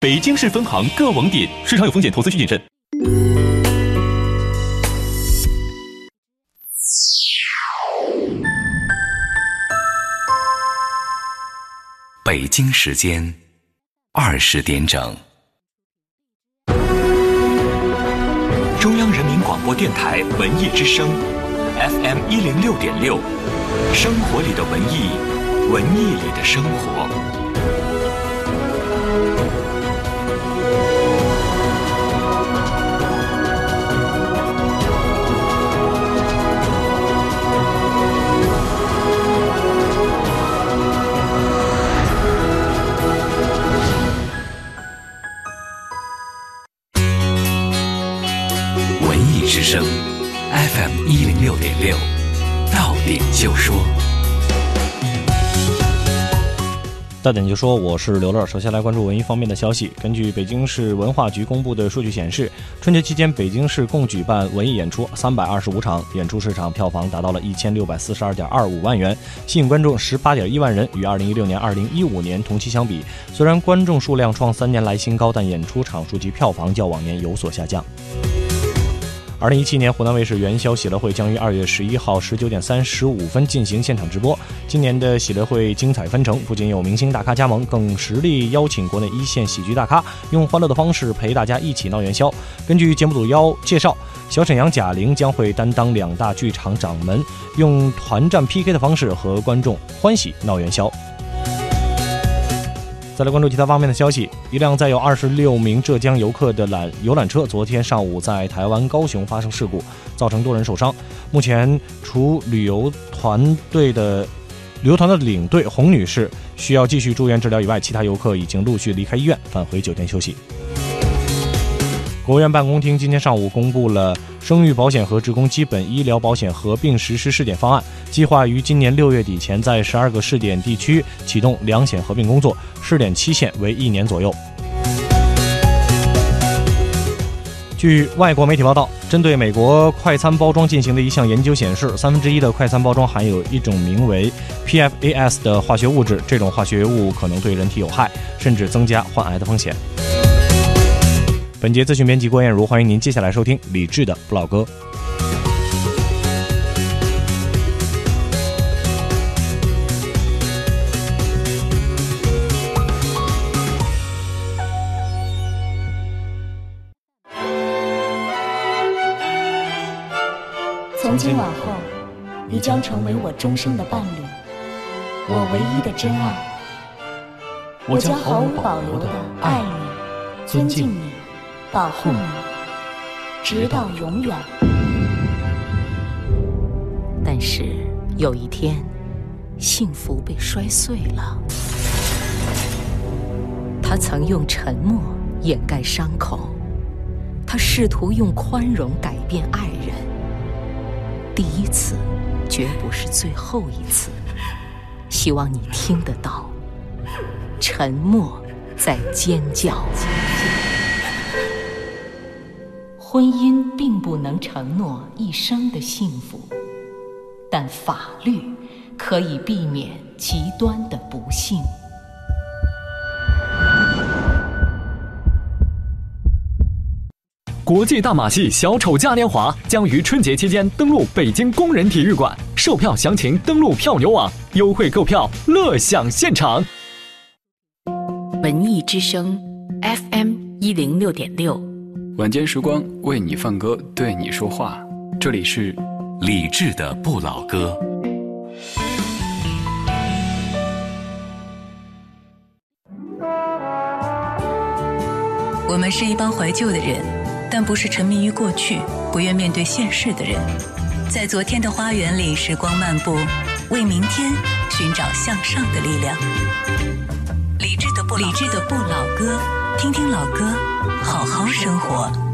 北京市分行各网点，市场有风险，投资需谨慎。北京时间二十点整，中央人民广播电台文艺之声，FM 一零六点六，生活里的文艺，文艺里的生活。就说。大点就说，我是刘乐。首先来关注文艺方面的消息。根据北京市文化局公布的数据显示，春节期间北京市共举办文艺演出三百二十五场，演出市场票房达到了一千六百四十二点二五万元，吸引观众十八点一万人。与二零一六年、二零一五年同期相比，虽然观众数量创三年来新高，但演出场数及票房较往年有所下降。二零一七年湖南卫视元宵喜乐会将于二月十一号十九点三十五分进行现场直播。今年的喜乐会精彩纷呈，不仅有明星大咖加盟，更实力邀请国内一线喜剧大咖，用欢乐的方式陪大家一起闹元宵。根据节目组邀介绍，小沈阳、贾玲将会担当两大剧场掌门，用团战 PK 的方式和观众欢喜闹元宵。再来关注其他方面的消息，一辆载有二十六名浙江游客的缆游览车，昨天上午在台湾高雄发生事故，造成多人受伤。目前，除旅游团队的旅游团的领队洪女士需要继续住院治疗以外，其他游客已经陆续离开医院，返回酒店休息。国务院办公厅今天上午公布了生育保险和职工基本医疗保险合并实施试点方案，计划于今年六月底前在十二个试点地区启动两险合并工作，试点期限为一年左右。据外国媒体报道，针对美国快餐包装进行的一项研究显示，三分之一的快餐包装含有一种名为 PFAS 的化学物质，这种化学物可能对人体有害，甚至增加患癌的风险。本节资讯编辑郭艳茹，欢迎您接下来收听李志的不老歌。从今往后，你将成为我终生的伴侣，我唯一的真爱。我将毫无保留的爱你、尊敬你、保护你，直到永远。但是有一天，幸福被摔碎了。他曾用沉默掩盖伤口，他试图用宽容改变爱人。第一次，绝不是最后一次。希望你听得到，沉默在尖叫。婚姻并不能承诺一生的幸福，但法律可以避免极端的不幸。国际大马戏小丑嘉年华将于春节期间登陆北京工人体育馆，售票详情登录票牛网，优惠购票，乐享现场。文艺之声，FM 一零六点六，晚间时光为你放歌，对你说话，这里是李志的不老歌。我们是一帮怀旧的人，但不是沉迷于过去、不愿面对现实的人。在昨天的花园里，时光漫步，为明天寻找向上的力量。理智的不理智的不老歌，听听老歌，好好生活。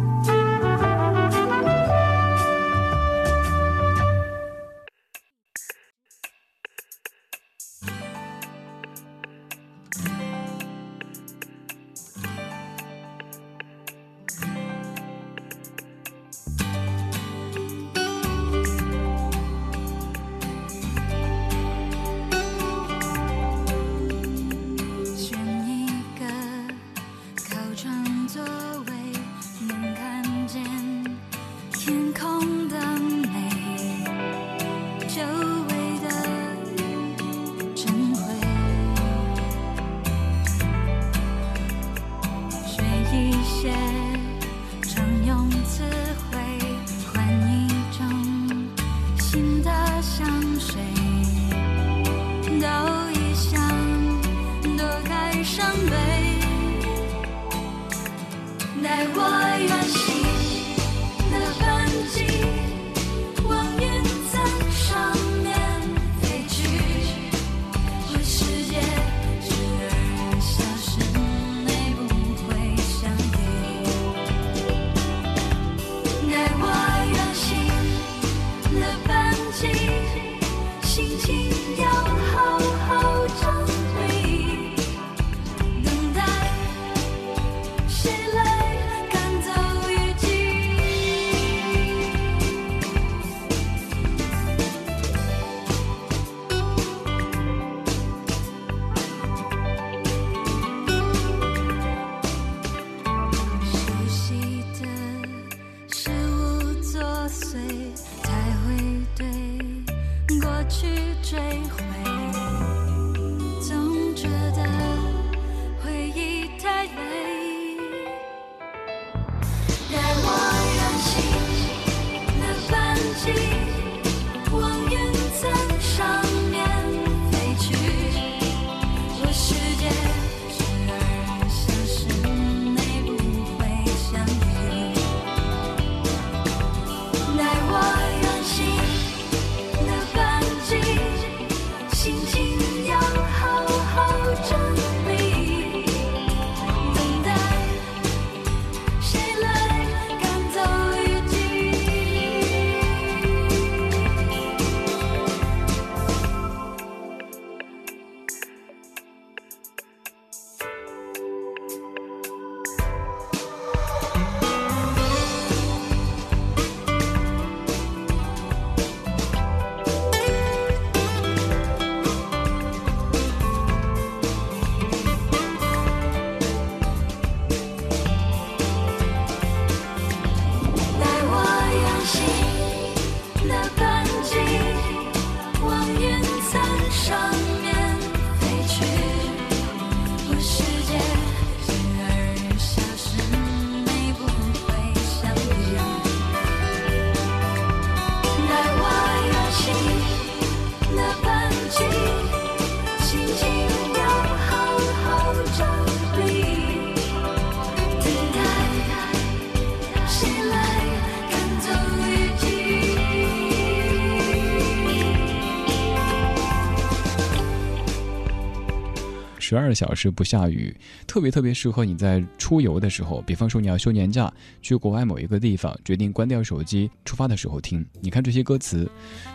二小时不下雨，特别特别适合你在出游的时候。比方说，你要休年假，去国外某一个地方，决定关掉手机，出发的时候听。你看这些歌词：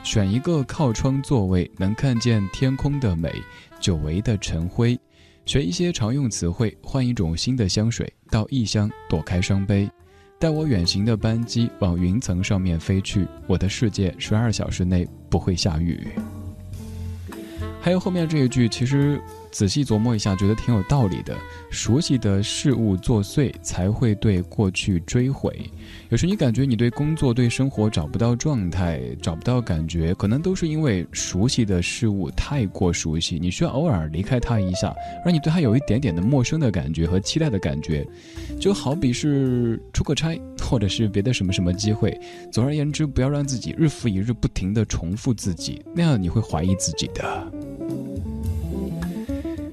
选一个靠窗座位，能看见天空的美；久违的晨辉，学一些常用词汇，换一种新的香水，到异乡躲开伤悲。带我远行的班机往云层上面飞去，我的世界十二小时内不会下雨。还有后面这一句，其实。仔细琢磨一下，觉得挺有道理的。熟悉的事物作祟，才会对过去追悔。有时你感觉你对工作、对生活找不到状态，找不到感觉，可能都是因为熟悉的事物太过熟悉，你需要偶尔离开它一下，让你对它有一点点的陌生的感觉和期待的感觉。就好比是出个差，或者是别的什么什么机会。总而言之，不要让自己日复一日不停地重复自己，那样你会怀疑自己的。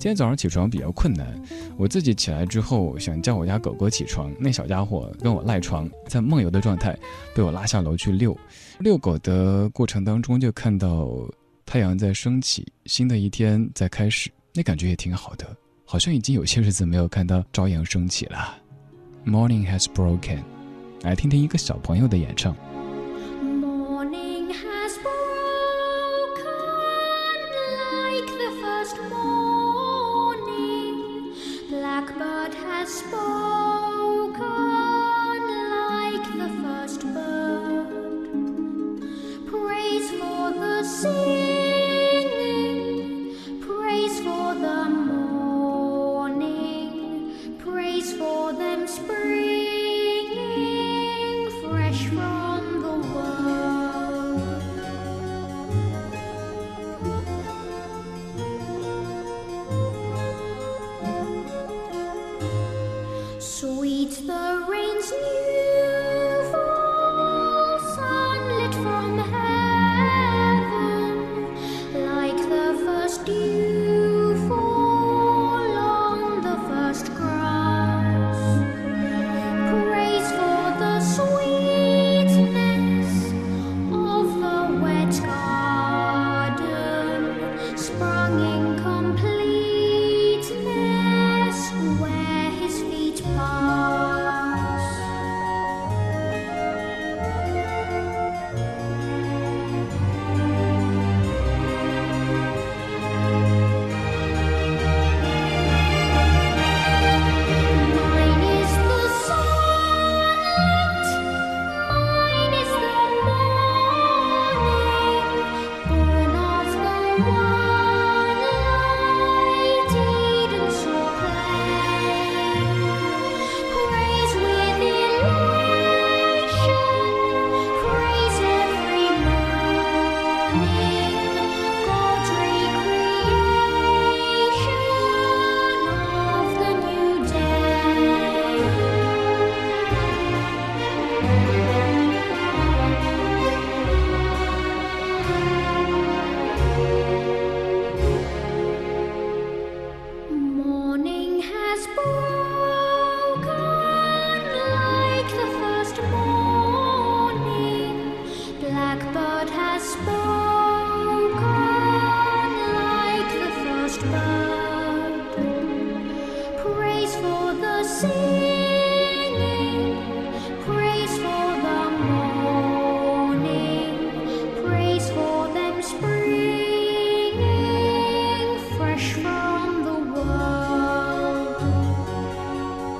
今天早上起床比较困难，我自己起来之后想叫我家狗狗起床，那小家伙跟我赖床，在梦游的状态，被我拉下楼去遛。遛狗的过程当中，就看到太阳在升起，新的一天在开始，那感觉也挺好的，好像已经有些日子没有看到朝阳升起了。Morning has broken，来听听一个小朋友的演唱。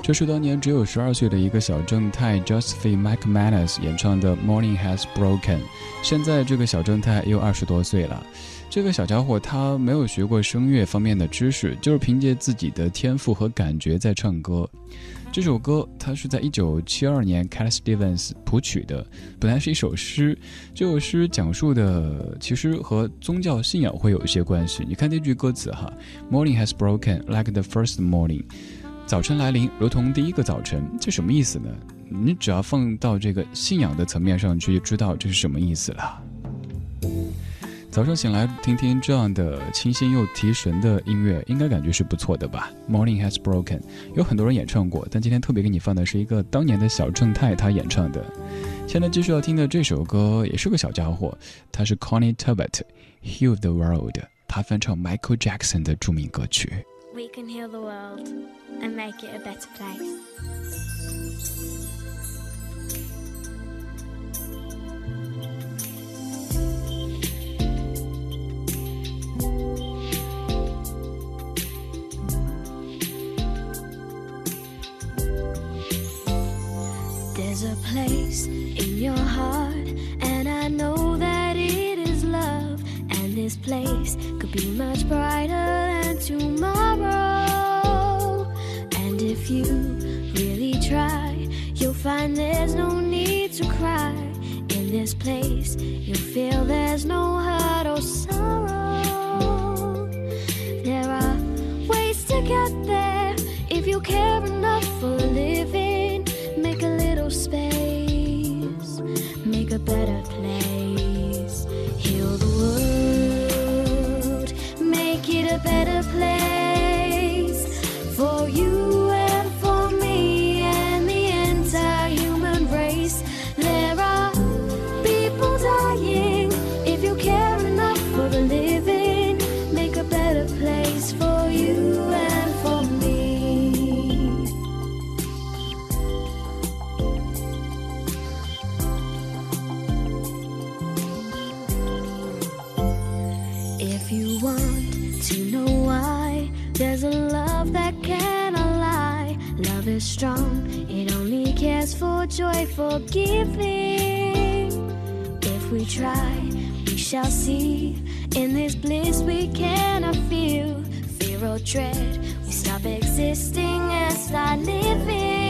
这是当年只有十二岁的一个小正太 Josephine McManus 演唱的《Morning Has Broken》。现在这个小正太又二十多岁了。这个小家伙他没有学过声乐方面的知识，就是凭借自己的天赋和感觉在唱歌。这首歌他是在一九七二年 Cat Stevens 谱曲的，本来是一首诗。这首诗讲述的其实和宗教信仰会有一些关系。你看这句歌词哈，Morning has broken like the first morning。早晨来临，如同第一个早晨，这什么意思呢？你只要放到这个信仰的层面上去，就知道这是什么意思了。早上醒来听听这样的清新又提神的音乐，应该感觉是不错的吧？Morning has broken，有很多人演唱过，但今天特别给你放的是一个当年的小正太他演唱的。现在继续要听的这首歌也是个小家伙，他是 Connie Turbot，Heal the World，他翻唱 Michael Jackson 的著名歌曲。We can heal the world and make it a better place. This place could be much brighter than tomorrow. And if you really try, you'll find there's no need to cry. In this place, you'll feel there's no hurt or sorrow. There are ways to get there if you care enough for living. Make a little space, make a better place, a better place cares for joy, for giving. If we try, we shall see. In this bliss we cannot feel fear or dread. We stop existing and start living.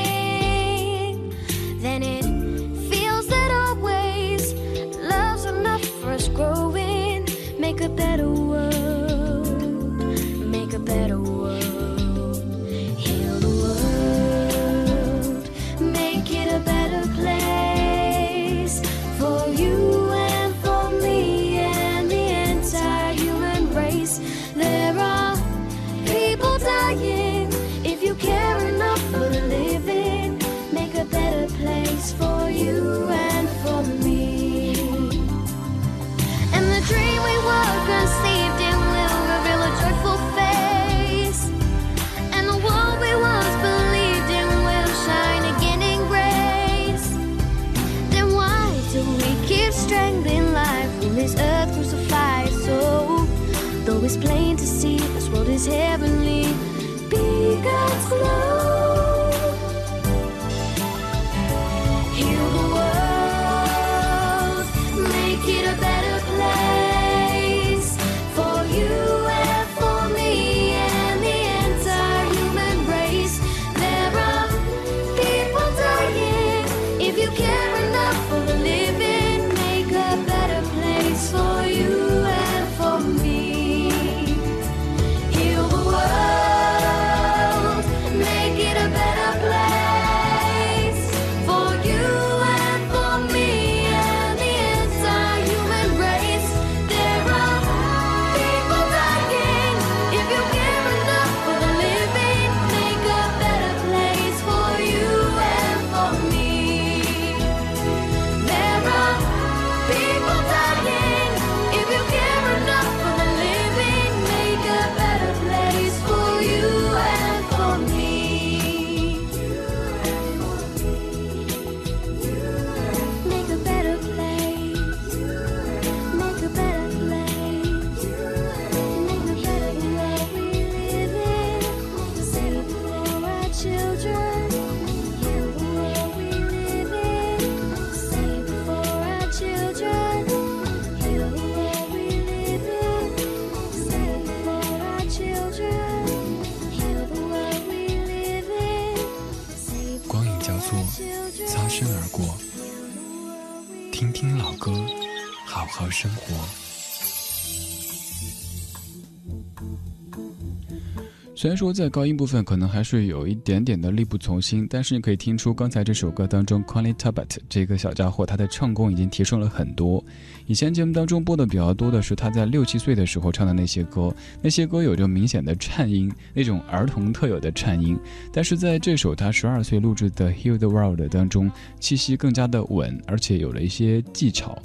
虽然说在高音部分可能还是有一点点的力不从心，但是你可以听出刚才这首歌当中 Connie Tabet 这个小家伙他的唱功已经提升了很多。以前节目当中播的比较多的是他在六七岁的时候唱的那些歌，那些歌有着明显的颤音，那种儿童特有的颤音。但是在这首他十二岁录制的《Heal the World》当中，气息更加的稳，而且有了一些技巧。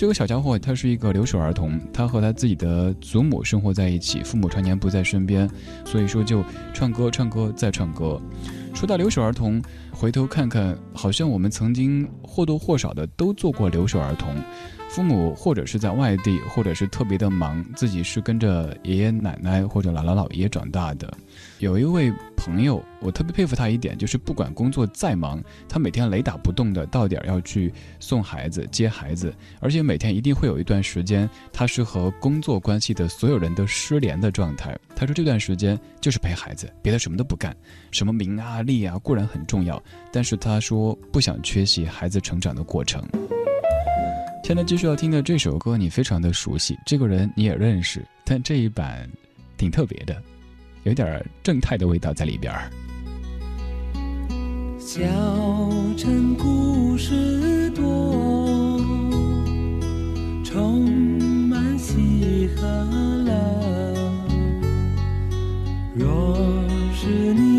这个小家伙他是一个留守儿童，他和他自己的祖母生活在一起，父母常年不在身边，所以说就唱歌、唱歌再唱歌。说到留守儿童，回头看看，好像我们曾经或多或少的都做过留守儿童。父母或者是在外地，或者是特别的忙，自己是跟着爷爷奶奶或者姥姥姥爷长大的。有一位朋友，我特别佩服他一点，就是不管工作再忙，他每天雷打不动的到点要去送孩子、接孩子，而且每天一定会有一段时间，他是和工作关系的所有人都失联的状态。他说这段时间就是陪孩子，别的什么都不干，什么名啊利啊固然很重要，但是他说不想缺席孩子成长的过程。现在继续要听的这首歌，你非常的熟悉，这个人你也认识，但这一版挺特别的，有点正太的味道在里边儿。小城故事多，充满喜和乐。若是你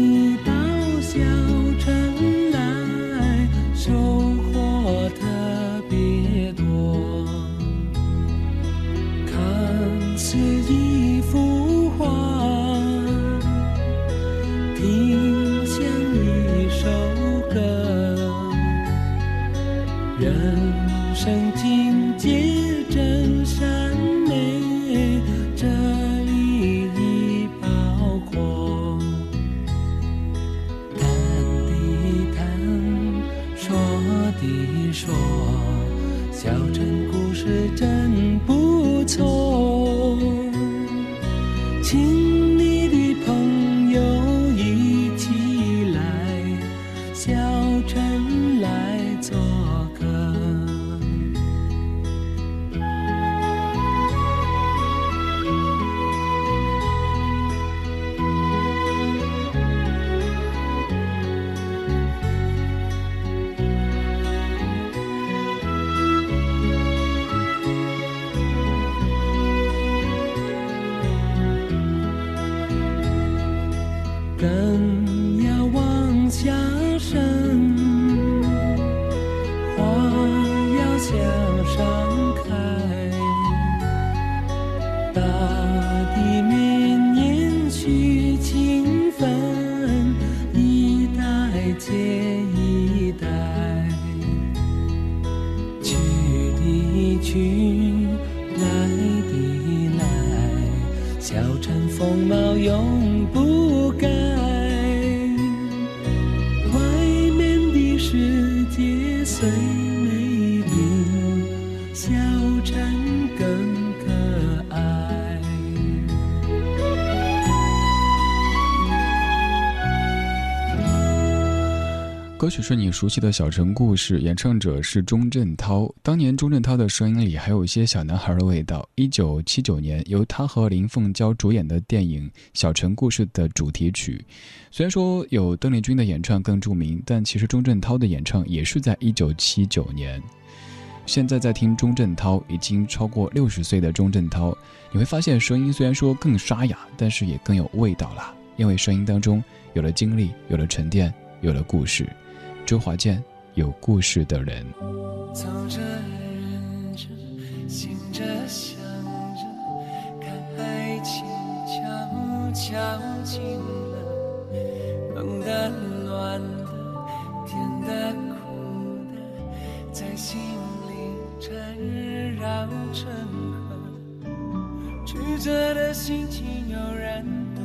大歌曲是你熟悉的《小城故事》，演唱者是钟镇涛。当年钟镇涛的声音里还有一些小男孩的味道。一九七九年，由他和林凤娇主演的电影《小城故事》的主题曲，虽然说有邓丽君的演唱更著名，但其实钟镇涛的演唱也是在一九七九年。现在在听钟镇涛，已经超过六十岁的钟镇涛，你会发现声音虽然说更沙哑，但是也更有味道了，因为声音当中有了经历，有了沉淀，有了故事。周华健，有故事的人。走着，忍着，醒着，想着，看爱情悄悄近了，冷的、暖的，甜的、苦的，在心里缠绕成河。曲折的心情有人懂，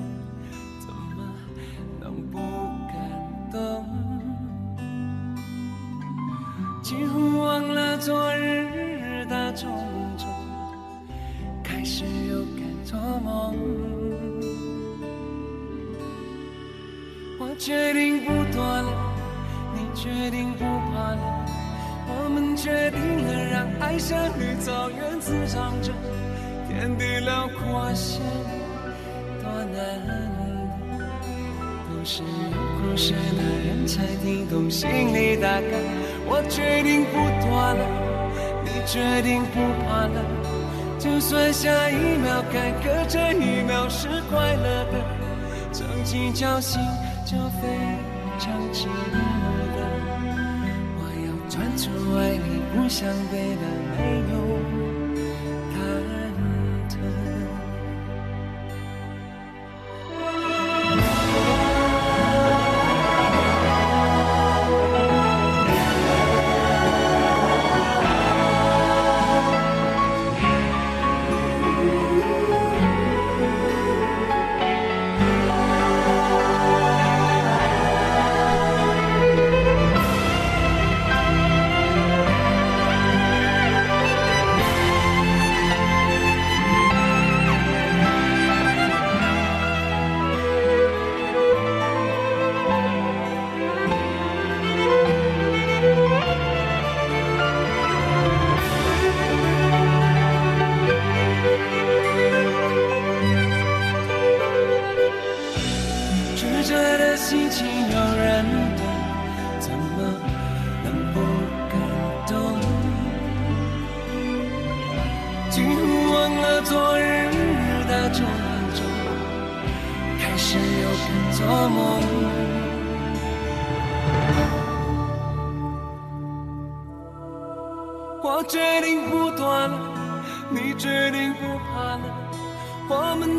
怎么能不感动？几乎忘了。昨日的种种，开始又敢做梦。我决定不躲了，你决定不怕了，我们决定了。让爱像绿草原滋长着，天地辽阔些，多难得，都是有故事的人才听懂心里大概。我决定不躲了，你决定不怕了，就算下一秒坎坷，这一秒是快乐的，曾经侥幸就非常值得。我要专注爱你，不想别的没有。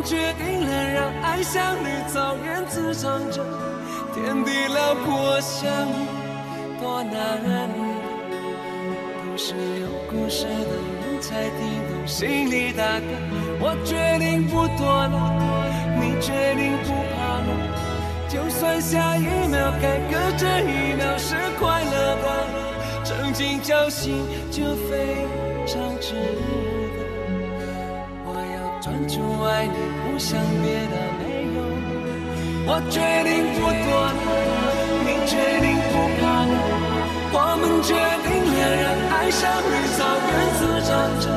决定了让爱像绿草原滋长着，天地辽阔相遇多难得，都是有故事的人才听懂心里大概。我决定不躲了，你决定不怕了，就算下一秒坎坷，这一秒是快乐的。曾经侥幸就非常值得。专注爱你，不想别的没有。我决定不躲了，你决定不怕了。我们决定了，让爱上绿草原滋长着，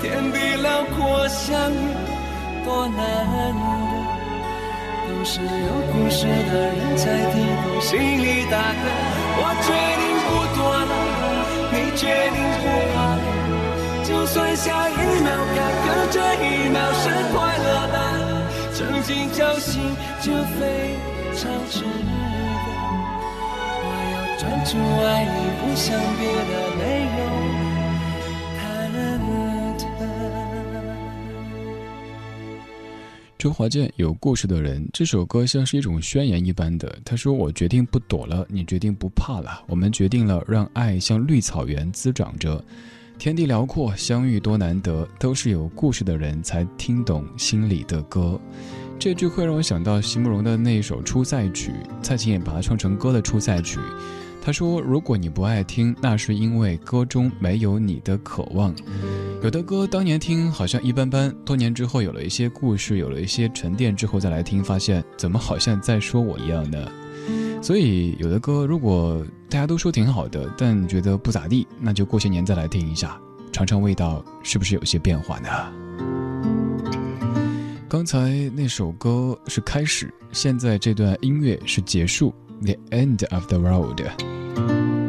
天地辽阔相遇多难得。都是有故事的人才听懂心里大概。我决定。不躲了，你决定不怕了，就算下一秒坎坷，这一秒是快乐的，曾经侥幸就非常值得。我要专注爱你，不想别的没有。周华健有故事的人，这首歌像是一种宣言一般的。他说：“我决定不躲了，你决定不怕了，我们决定了让爱像绿草原滋长着，天地辽阔，相遇多难得，都是有故事的人才听懂心里的歌。”这句会让我想到席慕容的那一首《出塞曲》，蔡琴也把它唱成歌的《出塞曲》。他说：“如果你不爱听，那是因为歌中没有你的渴望。有的歌当年听好像一般般，多年之后有了一些故事，有了一些沉淀之后再来听，发现怎么好像在说我一样呢？所以有的歌如果大家都说挺好的，但觉得不咋地，那就过些年再来听一下，尝尝味道是不是有些变化呢？刚才那首歌是开始，现在这段音乐是结束。” the end of the road.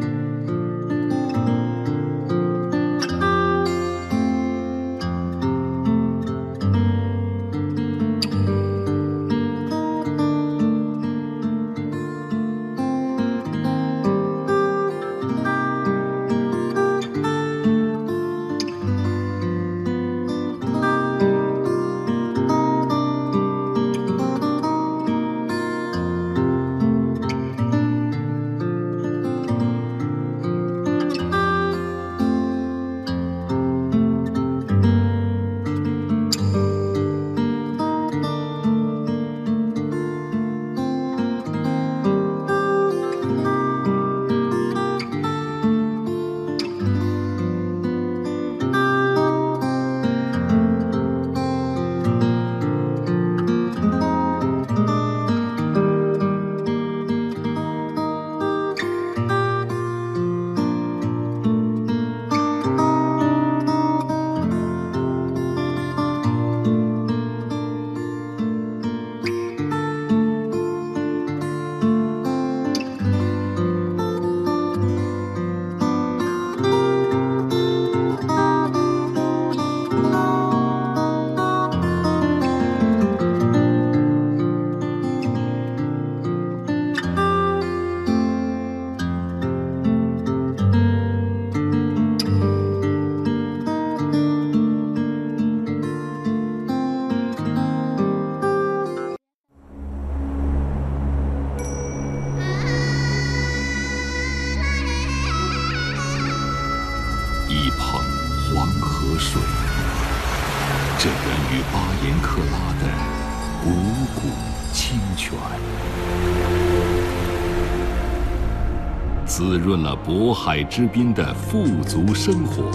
了渤海之滨的富足生活，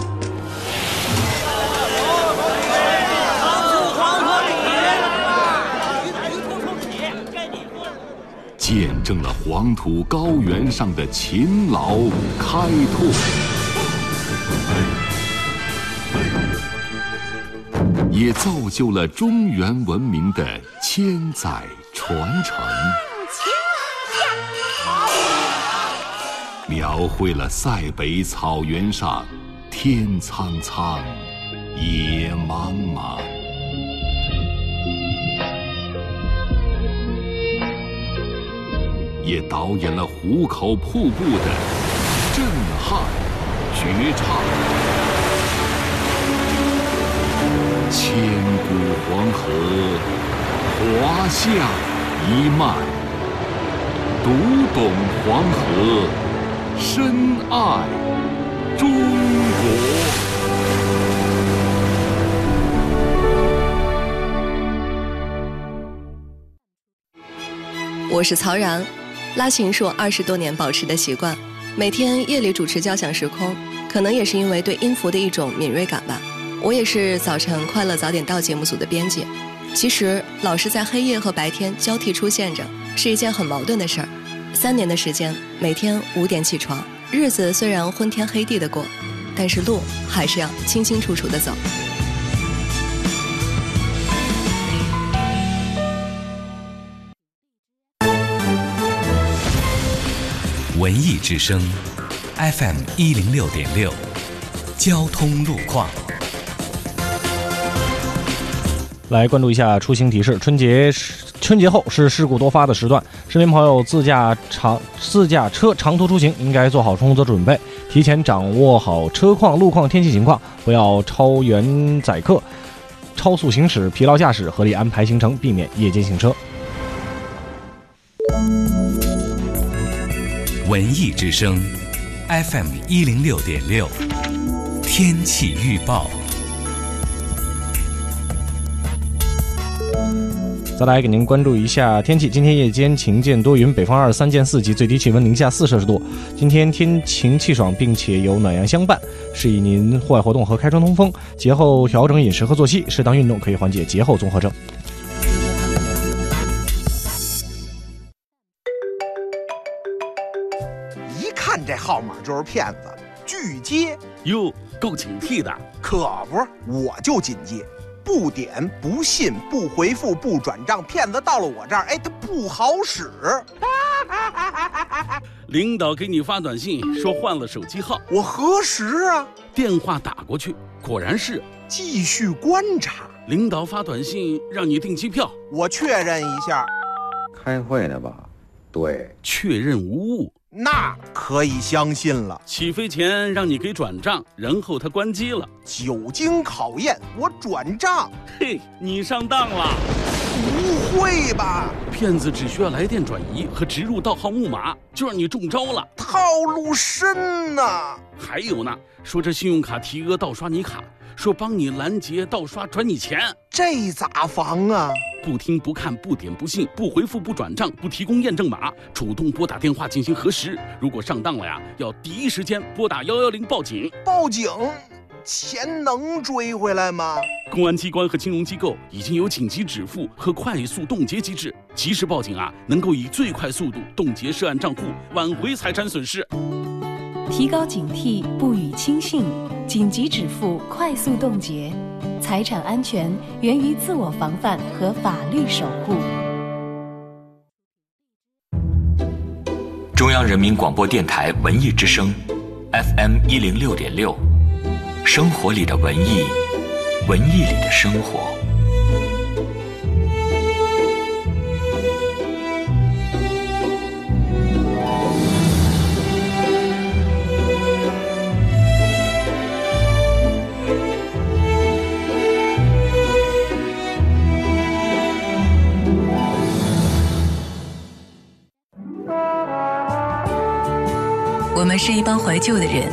见证了黄土高原上的勤劳开拓，也造就了中原文明的千载传承。描绘了塞北草原上天苍苍，野茫茫，也导演了壶口瀑布的震撼绝唱。千古黄河，华夏一脉，读懂黄河。深爱中国。我是曹然，拉琴是我二十多年保持的习惯。每天夜里主持交响时空，可能也是因为对音符的一种敏锐感吧。我也是早晨快乐早点到节目组的编辑。其实老是在黑夜和白天交替出现着，是一件很矛盾的事儿。三年的时间，每天五点起床，日子虽然昏天黑地的过，但是路还是要清清楚楚的走。文艺之声，FM 一零六点六，交通路况。来关注一下出行提示，春节是。春节后是事故多发的时段，市民朋友自驾长自驾车长途出行应该做好充足的准备，提前掌握好车况、路况、天气情况，不要超员载客、超速行驶、疲劳驾驶，合理安排行程，避免夜间行车。文艺之声，FM 一零六点六，天气预报。再来给您关注一下天气，今天夜间晴间多云，北方二三见四级，最低气温零下四摄氏度。今天天晴气爽，并且有暖阳相伴，适宜您户外活动和开窗通风。节后调整饮食和作息，适当运动可以缓解节后综合症。一看这号码就是骗子，拒接哟，够警惕的。可不是，我就紧接。不点不信不回复不转账，骗子到了我这儿，哎，他不好使。领导给你发短信说换了手机号，我核实啊，电话打过去，果然是继续观察。领导发短信让你订机票，我确认一下，开会呢吧？对，确认无误。那可以相信了。起飞前让你给转账，然后他关机了。久经考验，我转账。嘿，你上当了！不会吧？骗子只需要来电转移和植入盗号木马，就让你中招了。套路深呐！还有呢，说这信用卡提额盗刷你卡，说帮你拦截盗刷转你钱，这咋防啊？不听不看不点不信不回复不转账不提供验证码，主动拨打电话进行核实。如果上当了呀，要第一时间拨打幺幺零报警。报警，钱能追回来吗？公安机关和金融机构已经有紧急止付和快速冻结机制，及时报警啊，能够以最快速度冻结涉案账户，挽回财产损失。提高警惕，不予轻信，紧急止付，快速冻结。财产安全源于自我防范和法律守护。中央人民广播电台文艺之声，FM 一零六点六，生活里的文艺，文艺里的生活。我们是一帮怀旧的人，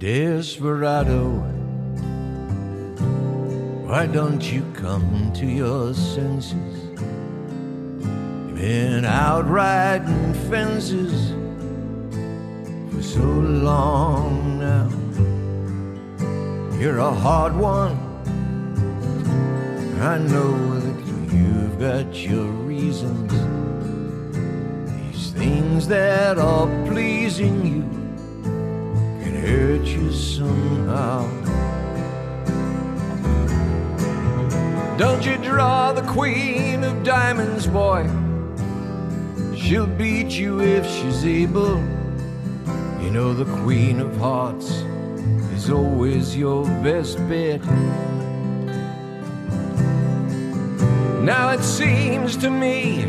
Desperado, why don't you come to your senses? You've been out riding fences for so long now. You're a hard one. I know that you've got your reasons. These things that are pleasing you hurt you somehow. Don't you draw the queen of diamonds, boy? She'll beat you if she's able. You know the queen of hearts is always your best bet. Now it seems to me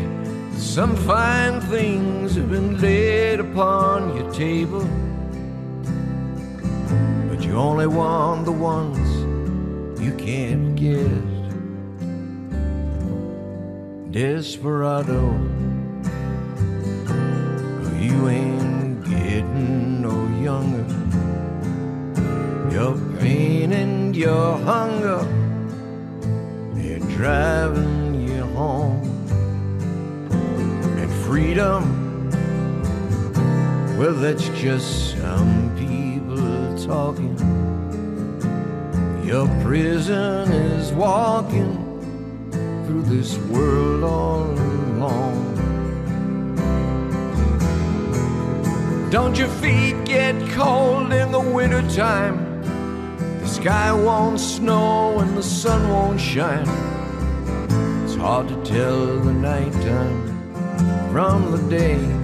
some fine things have been laid upon your table, you only want the ones you can't get. Desperado, you ain't getting no younger. Your pain and your hunger, they're driving you home. And freedom, well, that's just some talking. Your prison is walking through this world all alone. Don't your feet get cold in the wintertime? The sky won't snow and the sun won't shine. It's hard to tell the nighttime from the day.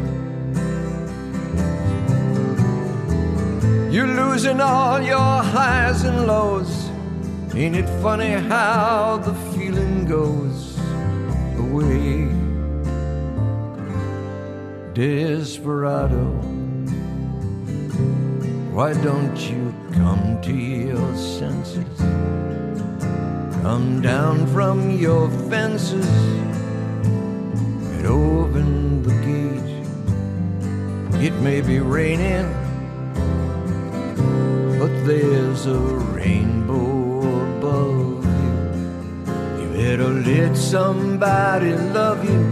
You're losing all your highs and lows. Ain't it funny how the feeling goes away? Desperado, why don't you come to your senses? Come down from your fences and open the gate. It may be raining, but there's a rainbow above you. You better let somebody love you.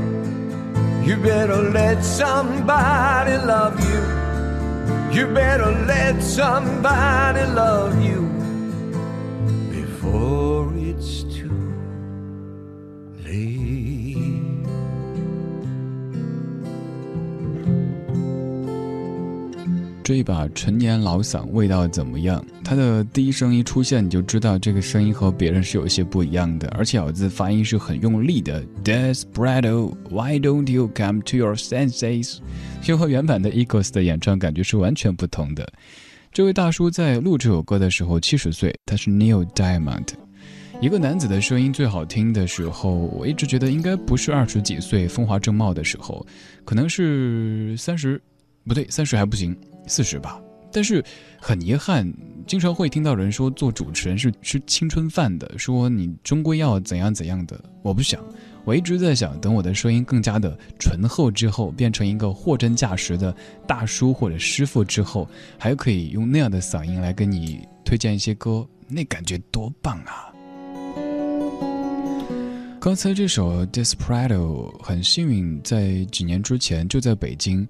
You better let somebody love you. You better let somebody love you 这一把陈年老嗓味道怎么样？它的第一声一出现，你就知道这个声音和别人是有些不一样的，而且咬字发音是很用力的。Desperado，Why don't you come to your senses？就和原版的 Eagles 的演唱感觉是完全不同的。这位大叔在录这首歌的时候七十岁，他是 Neil Diamond。一个男子的声音最好听的时候，我一直觉得应该不是二十几岁风华正茂的时候，可能是三十，不对，三十还不行，四十吧。但是很遗憾，经常会听到人说做主持人是吃青春饭的，说你终归要怎样怎样的。我不想，我一直在想，等我的声音更加的醇厚之后，变成一个货真价实的大叔或者师傅之后，还可以用那样的嗓音来跟你推荐一些歌，那感觉多棒啊！刚才这首《Desperado》很幸运，在几年之前就在北京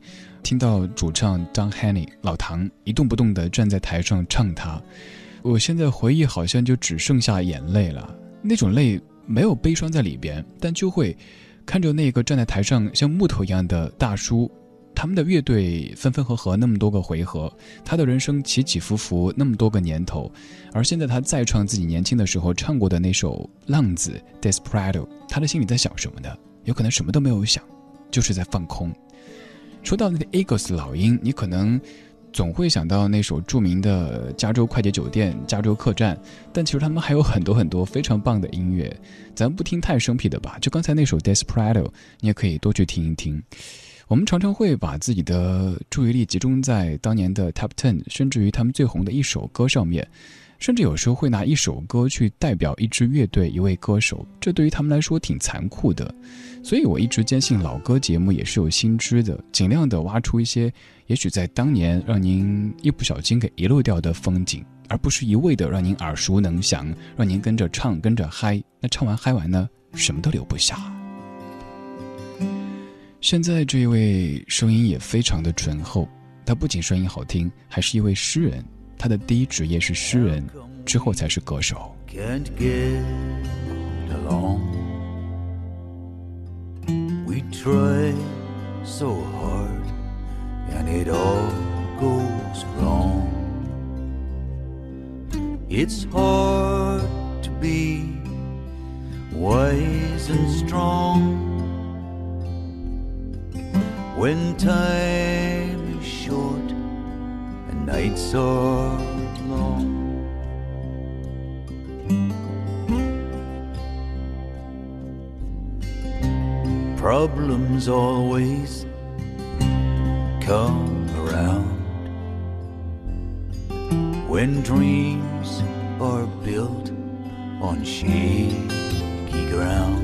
听到主唱 Don Henny 老唐一动不动地站在台上唱他。我现在回忆好像就只剩下眼泪了，那种泪没有悲伤在里边，但就会看着那个站在台上像木头一样的大叔。他们的乐队分分合合那么多个回合，他的人生起起伏伏那么多个年头，而现在他再唱自己年轻的时候唱过的那首《浪子》（Desperado），他的心里在想什么呢？有可能什么都没有想，就是在放空。说到那个 Eagles 老鹰，你可能总会想到那首著名的《加州快捷酒店》《加州客栈》，但其实他们还有很多很多非常棒的音乐。咱不听太生僻的吧，就刚才那首《Desperado》，你也可以多去听一听。我们常常会把自己的注意力集中在当年的 Top Ten，甚至于他们最红的一首歌上面，甚至有时候会拿一首歌去代表一支乐队、一位歌手，这对于他们来说挺残酷的。所以我一直坚信，老歌节目也是有新知的，尽量的挖出一些也许在当年让您一不小心给遗漏掉的风景，而不是一味的让您耳熟能详，让您跟着唱、跟着嗨。那唱完嗨完呢，什么都留不下。现在这一位声音也非常的醇厚，他不仅声音好听，还是一位诗人。他的第一职业是诗人，之后才是歌手。wetrainsohardanditallgoosegrown It's hard to be wise and strong when time are long. Problems always come around when dreams are built on shaky ground.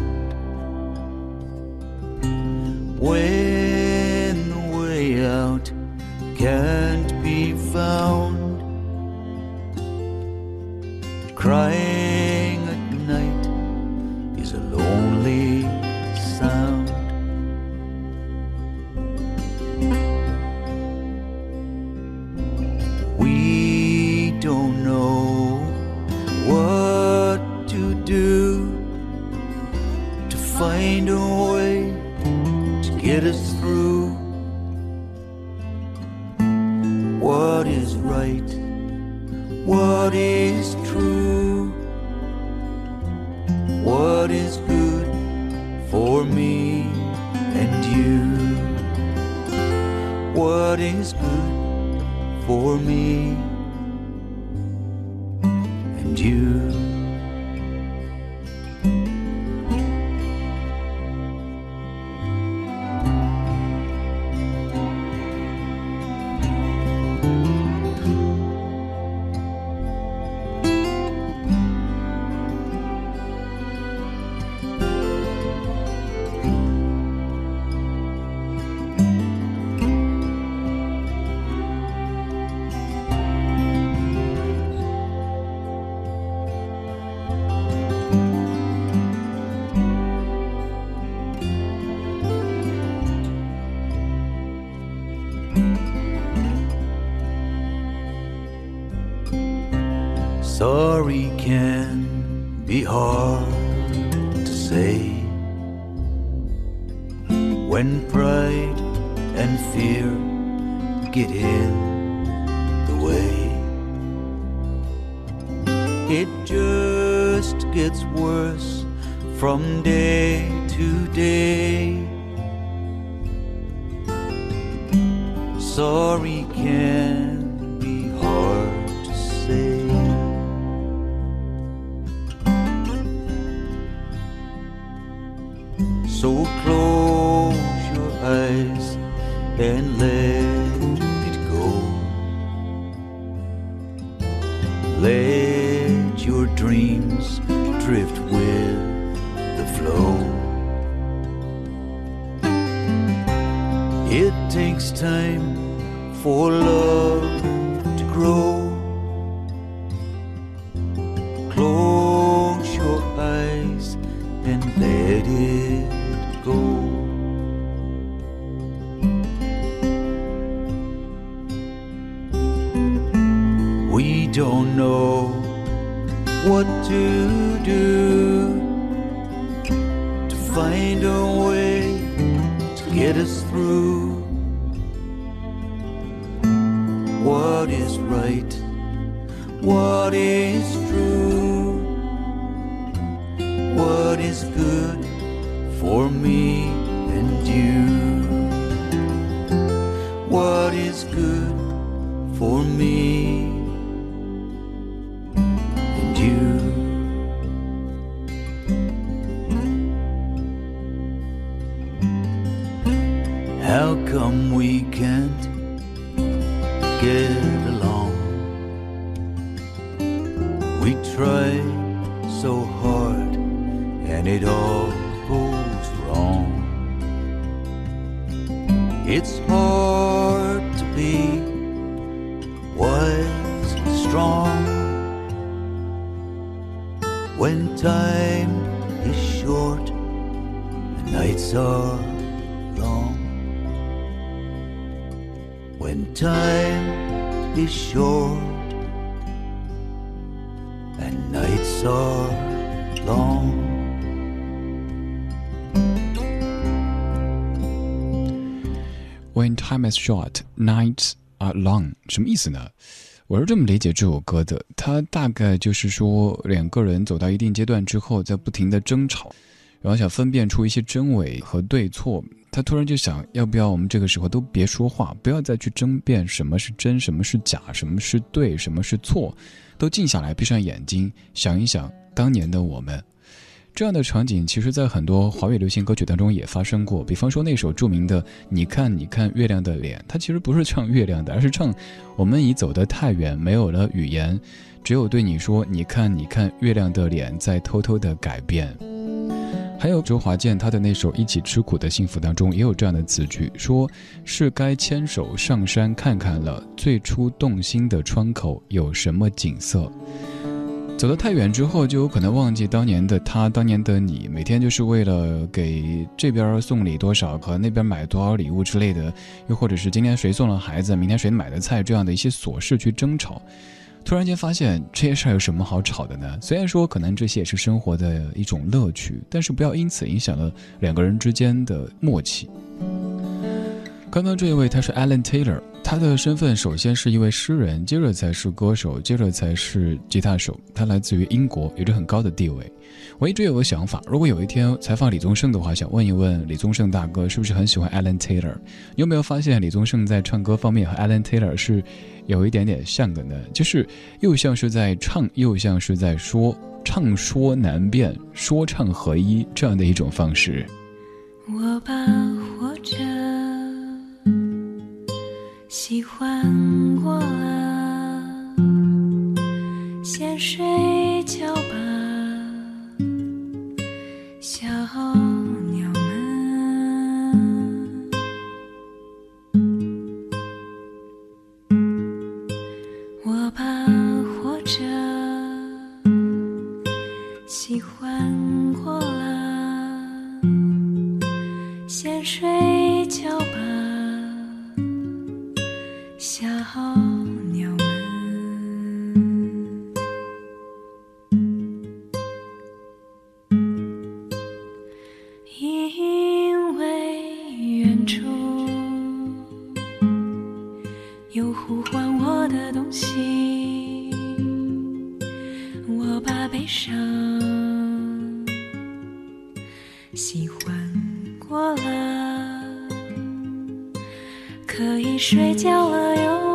Is right? What is true? What is good for me and you? What is good for me Short nights are long，什么意思呢？我是这么理解这首歌的，它大概就是说两个人走到一定阶段之后，在不停的争吵，然后想分辨出一些真伪和对错。他突然就想，要不要我们这个时候都别说话，不要再去争辩什么是真，什么是假，什么是对，什么是错，都静下来，闭上眼睛，想一想当年的我们。这样的场景，其实在很多华语流行歌曲当中也发生过。比方说那首著名的《你看你看月亮的脸》，它其实不是唱月亮的，而是唱我们已走得太远，没有了语言，只有对你说：“你看你看月亮的脸在偷偷的改变。”还有周华健他的那首《一起吃苦的幸福》当中也有这样的词句，说是该牵手上山看看了，最初动心的窗口有什么景色。走得太远之后，就有可能忘记当年的他，当年的你，每天就是为了给这边送礼多少和那边买多少礼物之类的，又或者是今天谁送了孩子，明天谁买的菜这样的一些琐事去争吵。突然间发现这些事儿有什么好吵的呢？虽然说可能这些也是生活的一种乐趣，但是不要因此影响了两个人之间的默契。刚刚这一位他是 Alan Taylor，他的身份首先是一位诗人，接着才是歌手，接着才是吉他手。他来自于英国，有着很高的地位。我一直有个想法，如果有一天采访李宗盛的话，想问一问李宗盛大哥是不是很喜欢 Alan Taylor？你有没有发现李宗盛在唱歌方面和 Alan Taylor 是有一点点像的呢？就是又像是在唱，又像是在说，唱说难辨，说唱合一这样的一种方式。我把活着喜欢过了，先睡觉吧，心，我把悲伤喜欢。过了，可以睡觉了哟，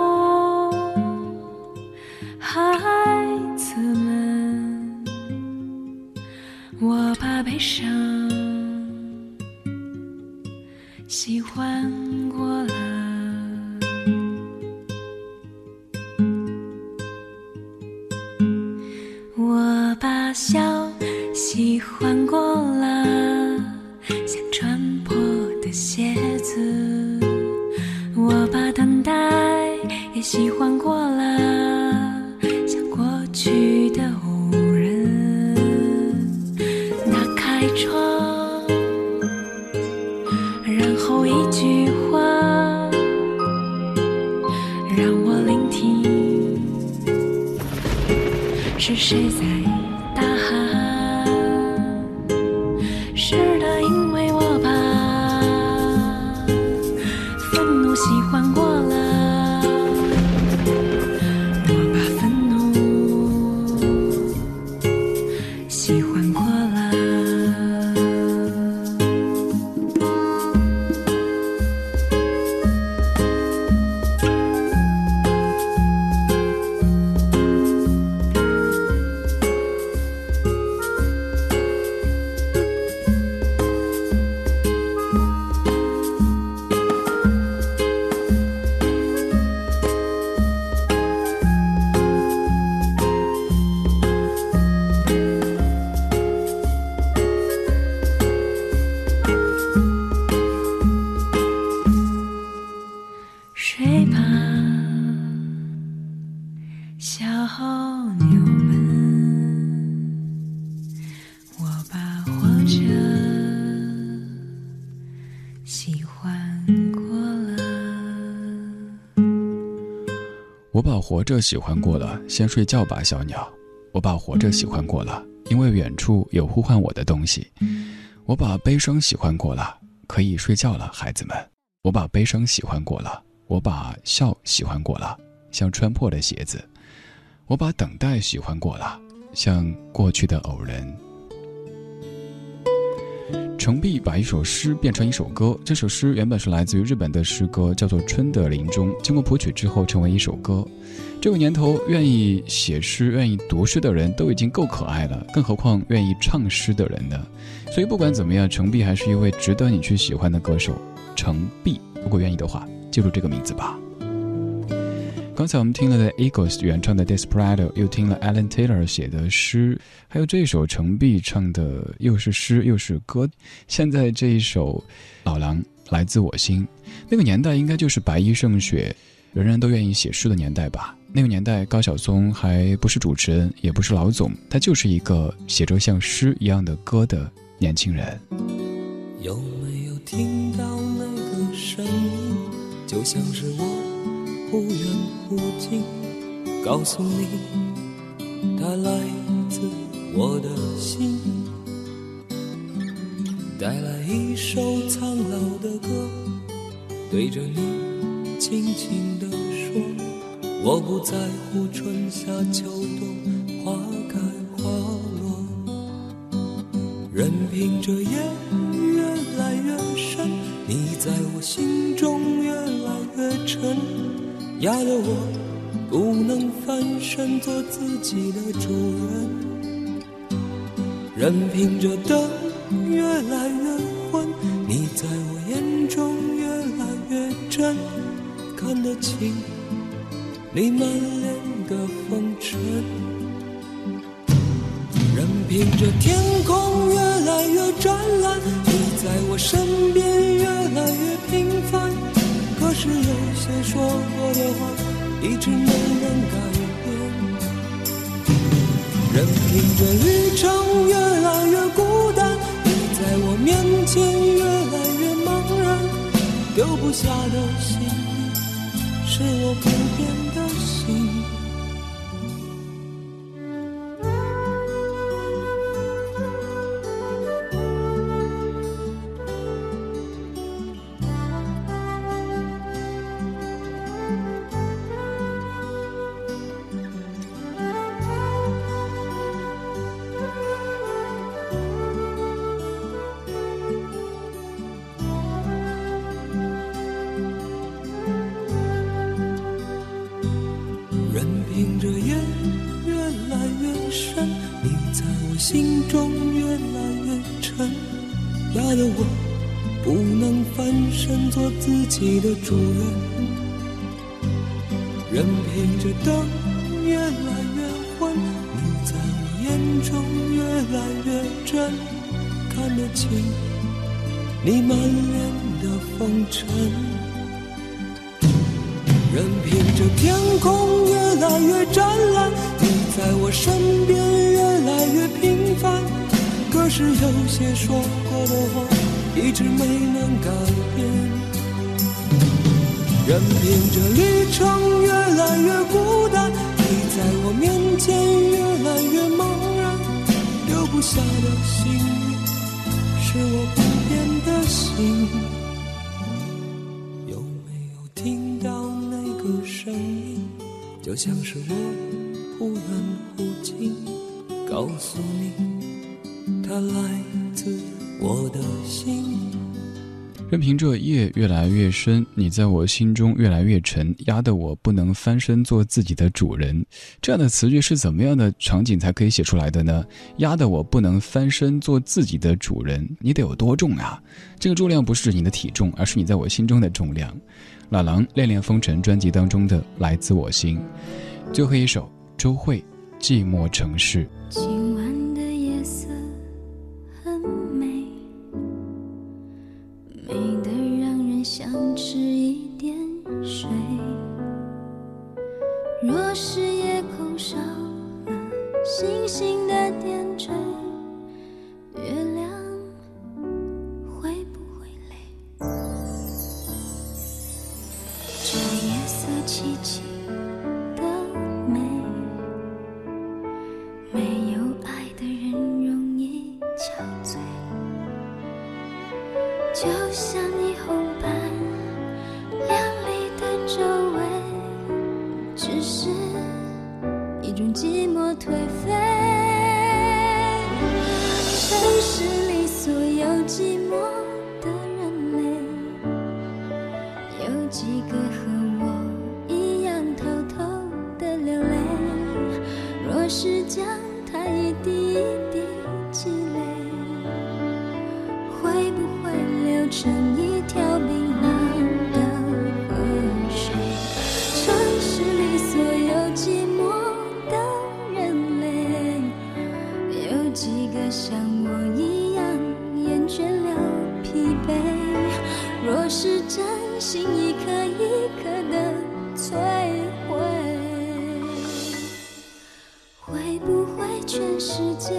这喜欢过了，先睡觉吧，小鸟。我把活着喜欢过了，因为远处有呼唤我的东西。我把悲伤喜欢过了，可以睡觉了，孩子们。我把悲伤喜欢过了，我把笑喜欢过了，像穿破的鞋子。我把等待喜欢过了，像过去的偶然。程璧把一首诗变成一首歌，这首诗原本是来自于日本的诗歌，叫做《春的林中》，经过谱曲之后成为一首歌。这个年头，愿意写诗、愿意读诗的人都已经够可爱了，更何况愿意唱诗的人呢？所以不管怎么样，程璧还是一位值得你去喜欢的歌手。程璧，如果愿意的话，记住这个名字吧。刚才我们听了的 Eagles 原唱的《Desperado》，又听了 Alan Taylor 写的诗，还有这首程璧唱的，又是诗又是歌。现在这一首《老狼》来自我心，那个年代应该就是白衣胜雪，人人都愿意写诗的年代吧。那个年代，高晓松还不是主持人，也不是老总，他就是一个写着像诗一样的歌的年轻人。有没有听到那个声音？就像是我忽远忽近，告诉你，它来自我的心，带来一首苍老的歌，对着你轻轻地说，我不在乎春夏秋冬花开花落，任凭这夜越来越深，你在我心中越来越沉，压得我不能翻身做自己的主人，任凭这灯越来越昏，你在我眼中越来越真，看得清。你满脸的风尘，任凭这天空越来越湛蓝，你在我身边越来越平凡，是有些说过的话一直没能改变，任凭这旅程越来越孤单。你在我面前越来越茫然，丢不下的心，是我不凭这灯越来越昏，你在我眼中越来越真，看得清你满脸的风尘。任凭这天空越来越湛蓝，你在我身边越来越平凡。可是有些说过的话，一直没能改变。任凭这旅程越来越孤单，你在我面前越来越茫然。留不下的心，是我不变的心。有没有听到那个声音？就像是我忽远忽近，告诉你，它来自我的心。任凭这夜越来越深，你在我心中越来越沉，压得我不能翻身做自己的主人。这样的词句是怎么样的场景才可以写出来的呢？压得我不能翻身做自己的主人，你得有多重啊？这个重量不是你的体重，而是你在我心中的重量。老狼《恋恋风尘》专辑当中的《来自我心》，最后一首周慧《寂寞城市》。若是夜空少了星星的点缀，月亮会不会累？这夜色凄凄种寂寞颓废。城市里所有世界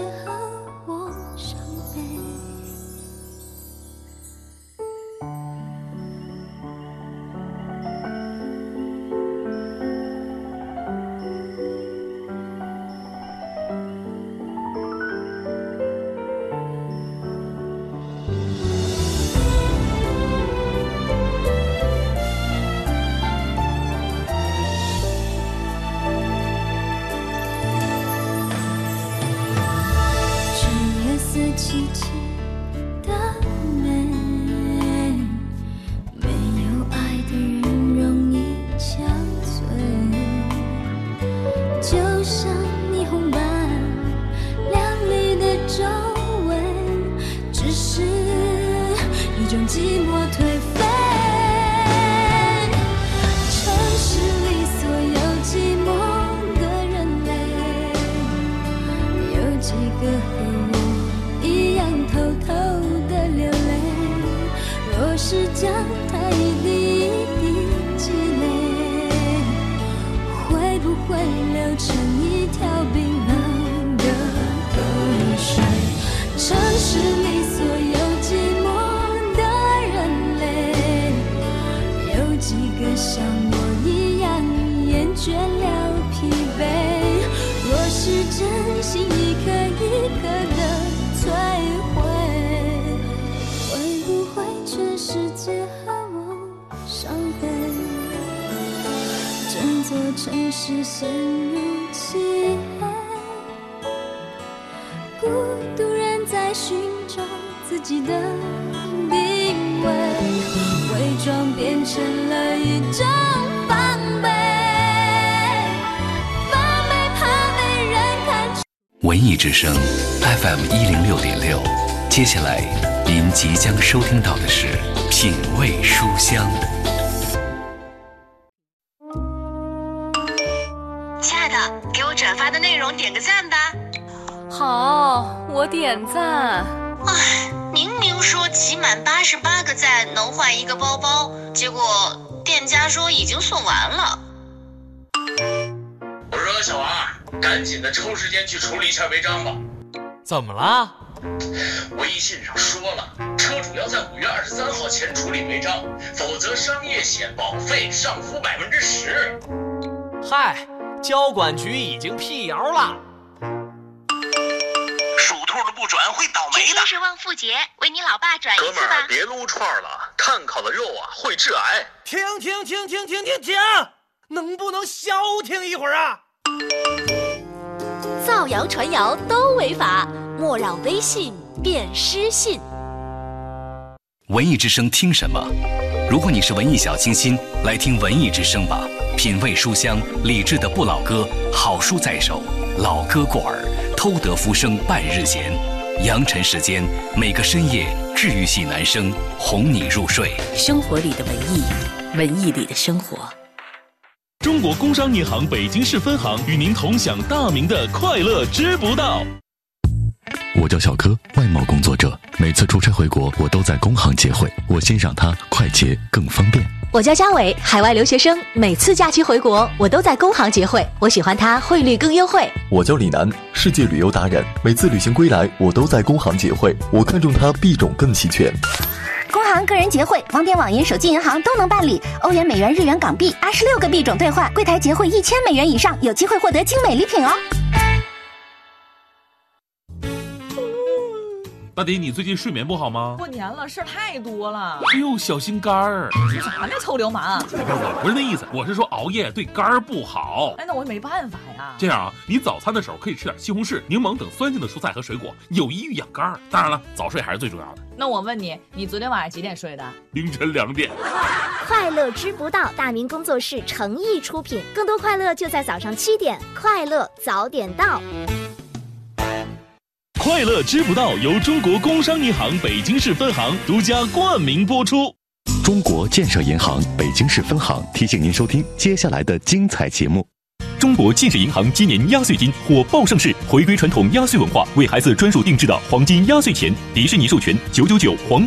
城市陷入漆黑。孤独人在寻找自己的定位，伪装变成了一种防备，防备怕被人看。文艺之声 FM 一零六点六，接下来您即将收听到的是《品味书香》。的内容点个赞吧。好，我点赞。唉，明明说集满八十八个赞能换一个包包，结果店家说已经送完了。我说小王，赶紧的抽时间去处理一下违章吧。怎么了？微信上说了，车主要在五月二十三号前处理违章，否则商业险保费上浮百分之十。嗨，交管局已经辟谣了。属兔的不转会倒霉的。今天是旺妇节，为你老爸转一次吧。哥们儿，别撸串了，碳烤的肉啊会致癌。停停停停停停停！能不能消停一会儿啊？造谣传谣都违法，莫让微信变失信。文艺之声听什么？如果你是文艺小清新，来听文艺之声吧。品味书香，理智的不老歌，好书在手，老歌过耳，偷得浮生半日闲。扬尘时间，每个深夜，治愈系男声哄你入睡。生活里的文艺，文艺里的生活。中国工商银行北京市分行与您同享大明的快乐知不道。我叫小柯，外贸工作者，每次出差回国，我都在工行结汇，我欣赏它快捷更方便。我叫嘉伟，海外留学生，每次假期回国，我都在工行结汇，我喜欢它汇率更优惠。我叫李楠，世界旅游达人，每次旅行归来，我都在工行结汇，我看中它币种更齐全。工行个人结汇，网点、网银、手机银行都能办理。欧元、美元、日元、港币，二十六个币种兑换，柜台结汇一千美元以上，有机会获得精美礼品哦。大迪，你最近睡眠不好吗？过年了，事儿太多了。哎呦，小心肝儿！说啥呢，臭流氓？我不是那意思，我是说熬夜对肝儿不好。哎，那我也没办法呀。这样啊，你早餐的时候可以吃点西红柿、柠檬等酸性的蔬菜和水果，有益于养肝儿。当然了，早睡还是最重要的。那我问你，你昨天晚上几点睡的？凌晨两点。快乐知不道，大明工作室诚意出品，更多快乐就在早上七点，快乐早点到。快乐知不道由中国工商银行北京市分行独家冠名播出。中国建设银行北京市分行提醒您收听接下来的精彩节目。中国建设银行今年压岁金火爆上市，回归传统压岁文化，为孩子专属定制的黄金压岁钱，迪士尼授权九九九黄金。